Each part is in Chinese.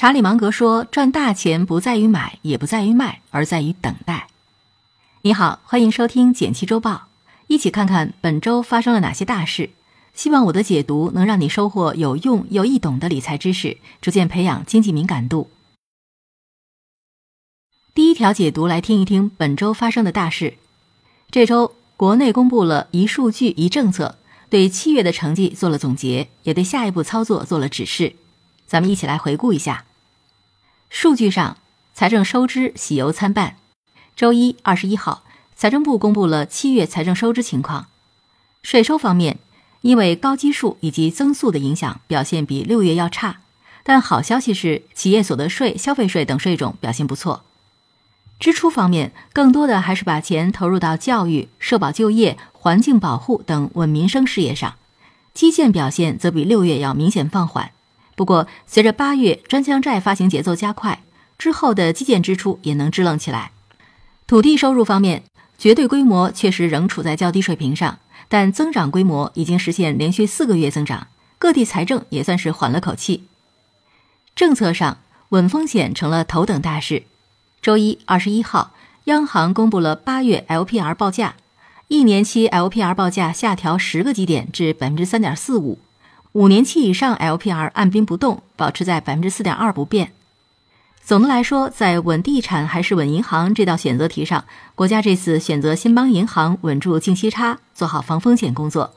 查理芒格说：“赚大钱不在于买，也不在于卖，而在于等待。”你好，欢迎收听《简七周报》，一起看看本周发生了哪些大事。希望我的解读能让你收获有用又易懂的理财知识，逐渐培养经济敏感度。第一条解读来听一听本周发生的大事。这周国内公布了一数据一政策，对七月的成绩做了总结，也对下一步操作做了指示。咱们一起来回顾一下。数据上，财政收支喜忧参半。周一二十一号，财政部公布了七月财政收支情况。税收方面，因为高基数以及增速的影响，表现比六月要差。但好消息是，企业所得税、消费税等税种表现不错。支出方面，更多的还是把钱投入到教育、社保就业、环境保护等稳民生事业上。基建表现则比六月要明显放缓。不过，随着八月专项债发行节奏加快，之后的基建支出也能支棱起来。土地收入方面，绝对规模确实仍处在较低水平上，但增长规模已经实现连续四个月增长，各地财政也算是缓了口气。政策上，稳风险成了头等大事。周一二十一号，央行公布了八月 LPR 报价，一年期 LPR 报价下调十个基点至百分之三点四五。五年期以上 LPR 按兵不动，保持在百分之四点二不变。总的来说，在稳地产还是稳银行这道选择题上，国家这次选择新邦银行稳住净息差，做好防风险工作。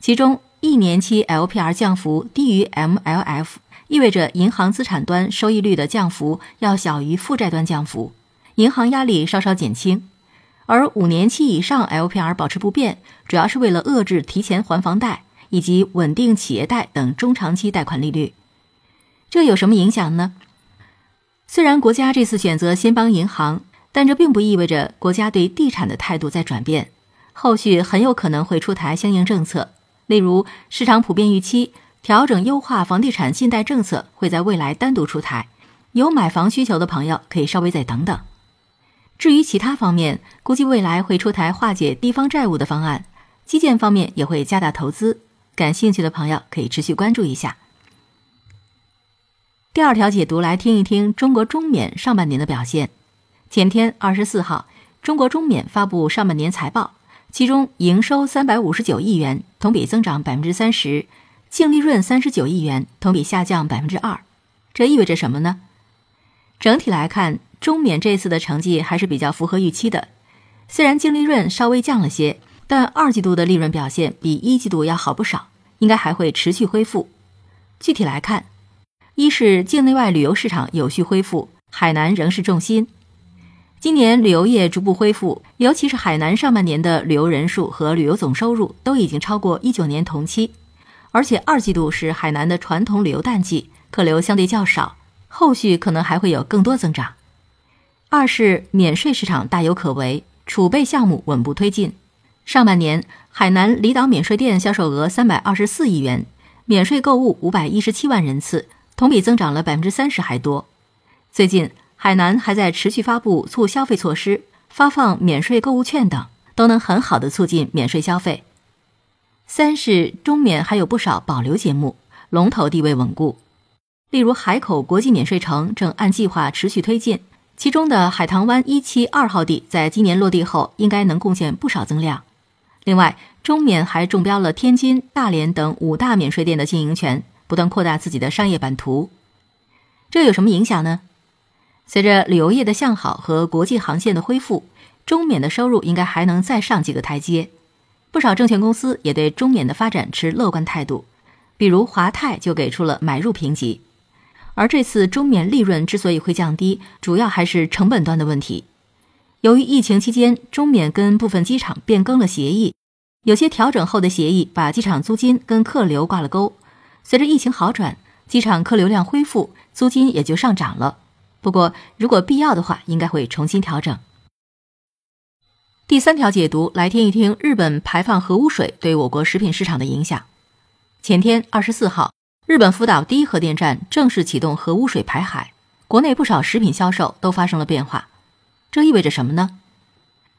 其中，一年期 LPR 降幅低于 MLF，意味着银行资产端收益率的降幅要小于负债端降幅，银行压力稍稍减轻。而五年期以上 LPR 保持不变，主要是为了遏制提前还房贷。以及稳定企业贷等中长期贷款利率，这有什么影响呢？虽然国家这次选择先帮银行，但这并不意味着国家对地产的态度在转变。后续很有可能会出台相应政策，例如市场普遍预期调整优化房地产信贷政策会在未来单独出台。有买房需求的朋友可以稍微再等等。至于其他方面，估计未来会出台化解地方债务的方案，基建方面也会加大投资。感兴趣的朋友可以持续关注一下。第二条解读来听一听中国中缅上半年的表现。前天二十四号，中国中缅发布上半年财报，其中营收三百五十九亿元，同比增长百分之三十；净利润三十九亿元，同比下降百分之二。这意味着什么呢？整体来看，中缅这次的成绩还是比较符合预期的，虽然净利润稍微降了些。但二季度的利润表现比一季度要好不少，应该还会持续恢复。具体来看，一是境内外旅游市场有序恢复，海南仍是重心。今年旅游业逐步恢复，尤其是海南上半年的旅游人数和旅游总收入都已经超过一九年同期，而且二季度是海南的传统旅游淡季，客流相对较少，后续可能还会有更多增长。二是免税市场大有可为，储备项目稳步推进。上半年，海南离岛免税店销售额三百二十四亿元，免税购物五百一十七万人次，同比增长了百分之三十还多。最近，海南还在持续发布促消费措施，发放免税购物券等，都能很好的促进免税消费。三是中免还有不少保留节目，龙头地位稳固，例如海口国际免税城正按计划持续推进，其中的海棠湾一期二号地在今年落地后，应该能贡献不少增量。另外，中免还中标了天津、大连等五大免税店的经营权，不断扩大自己的商业版图。这有什么影响呢？随着旅游业的向好和国际航线的恢复，中免的收入应该还能再上几个台阶。不少证券公司也对中免的发展持乐观态度，比如华泰就给出了买入评级。而这次中免利润之所以会降低，主要还是成本端的问题。由于疫情期间，中缅跟部分机场变更了协议，有些调整后的协议把机场租金跟客流挂了钩。随着疫情好转，机场客流量恢复，租金也就上涨了。不过，如果必要的话，应该会重新调整。第三条解读来听一听日本排放核污水对我国食品市场的影响。前天二十四号，日本福岛第一核电站正式启动核污水排海，国内不少食品销售都发生了变化。这意味着什么呢？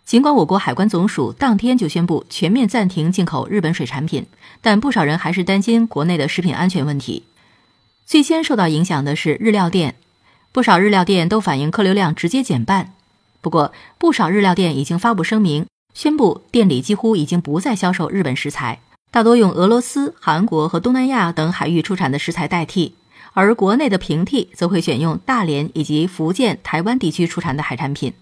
尽管我国海关总署当天就宣布全面暂停进口日本水产品，但不少人还是担心国内的食品安全问题。最先受到影响的是日料店，不少日料店都反映客流量直接减半。不过，不少日料店已经发布声明，宣布店里几乎已经不再销售日本食材，大多用俄罗斯、韩国和东南亚等海域出产的食材代替。而国内的平替则会选用大连以及福建、台湾地区出产的海产品。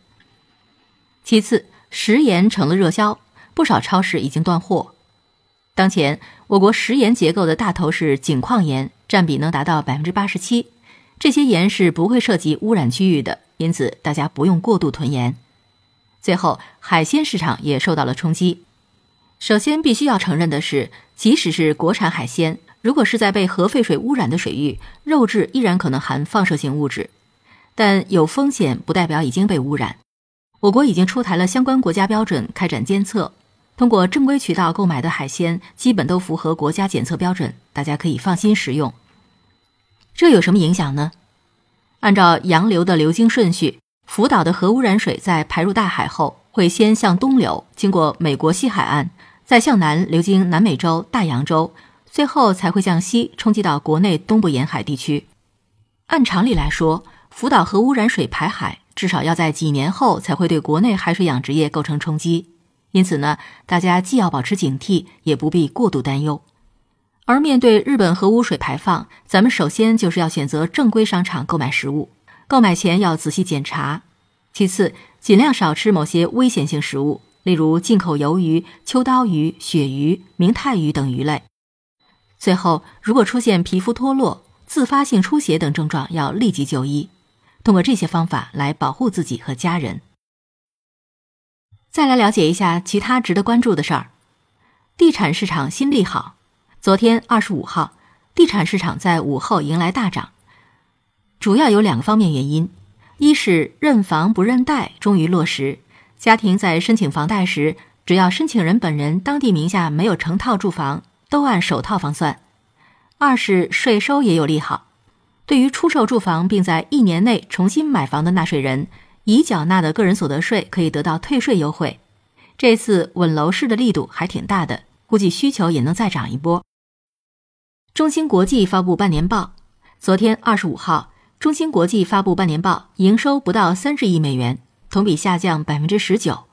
其次，食盐成了热销，不少超市已经断货。当前，我国食盐结构的大头是井矿盐，占比能达到百分之八十七。这些盐是不会涉及污染区域的，因此大家不用过度囤盐。最后，海鲜市场也受到了冲击。首先，必须要承认的是，即使是国产海鲜，如果是在被核废水污染的水域，肉质依然可能含放射性物质。但有风险不代表已经被污染。我国已经出台了相关国家标准，开展监测。通过正规渠道购买的海鲜，基本都符合国家检测标准，大家可以放心食用。这有什么影响呢？按照洋流的流经顺序，福岛的核污染水在排入大海后，会先向东流，经过美国西海岸，再向南流经南美洲、大洋洲，最后才会向西冲击到国内东部沿海地区。按常理来说，福岛核污染水排海至少要在几年后才会对国内海水养殖业构成冲击。因此呢，大家既要保持警惕，也不必过度担忧。而面对日本核污水排放，咱们首先就是要选择正规商场购买食物，购买前要仔细检查。其次，尽量少吃某些危险性食物，例如进口鱿鱼、秋刀鱼、鳕鱼、明太鱼等鱼类。最后，如果出现皮肤脱落、自发性出血等症状，要立即就医。通过这些方法来保护自己和家人。再来了解一下其他值得关注的事儿。地产市场新利好，昨天二十五号，地产市场在午后迎来大涨，主要有两个方面原因：一是认房不认贷终于落实，家庭在申请房贷时，只要申请人本人当地名下没有成套住房，都按首套房算；二是税收也有利好，对于出售住房并在一年内重新买房的纳税人。已缴纳的个人所得税可以得到退税优惠，这次稳楼市的力度还挺大的，估计需求也能再涨一波。中芯国际发布半年报，昨天二十五号，中芯国际发布半年报，营收不到三十亿美元，同比下降百分之十九，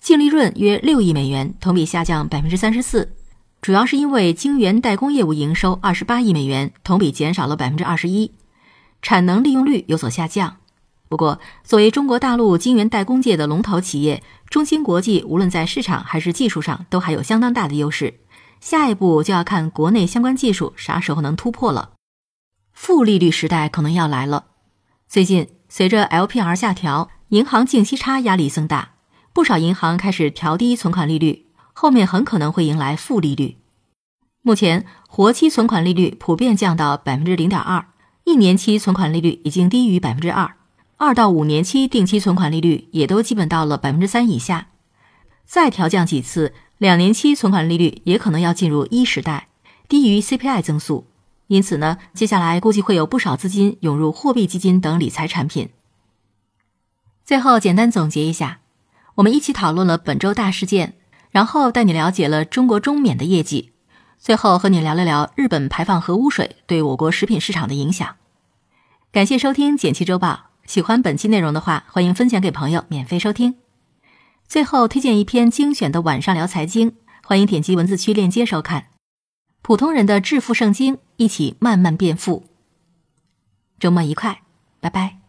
净利润约六亿美元，同比下降百分之三十四，主要是因为晶圆代工业务营收二十八亿美元，同比减少了百分之二十一，产能利用率有所下降。不过，作为中国大陆晶圆代工界的龙头企业，中芯国际无论在市场还是技术上都还有相当大的优势。下一步就要看国内相关技术啥时候能突破了。负利率时代可能要来了。最近，随着 LPR 下调，银行净息差压力增大，不少银行开始调低存款利率，后面很可能会迎来负利率。目前，活期存款利率普遍降到百分之零点二，一年期存款利率已经低于百分之二。二到五年期定期存款利率也都基本到了百分之三以下，再调降几次，两年期存款利率也可能要进入一时代，低于 CPI 增速。因此呢，接下来估计会有不少资金涌入货币基金等理财产品。最后简单总结一下，我们一起讨论了本周大事件，然后带你了解了中国中缅的业绩，最后和你聊了聊日本排放核污水对我国食品市场的影响。感谢收听《简七周报》。喜欢本期内容的话，欢迎分享给朋友，免费收听。最后推荐一篇精选的晚上聊财经，欢迎点击文字区链接收看。普通人的致富圣经，一起慢慢变富。周末愉快，拜拜。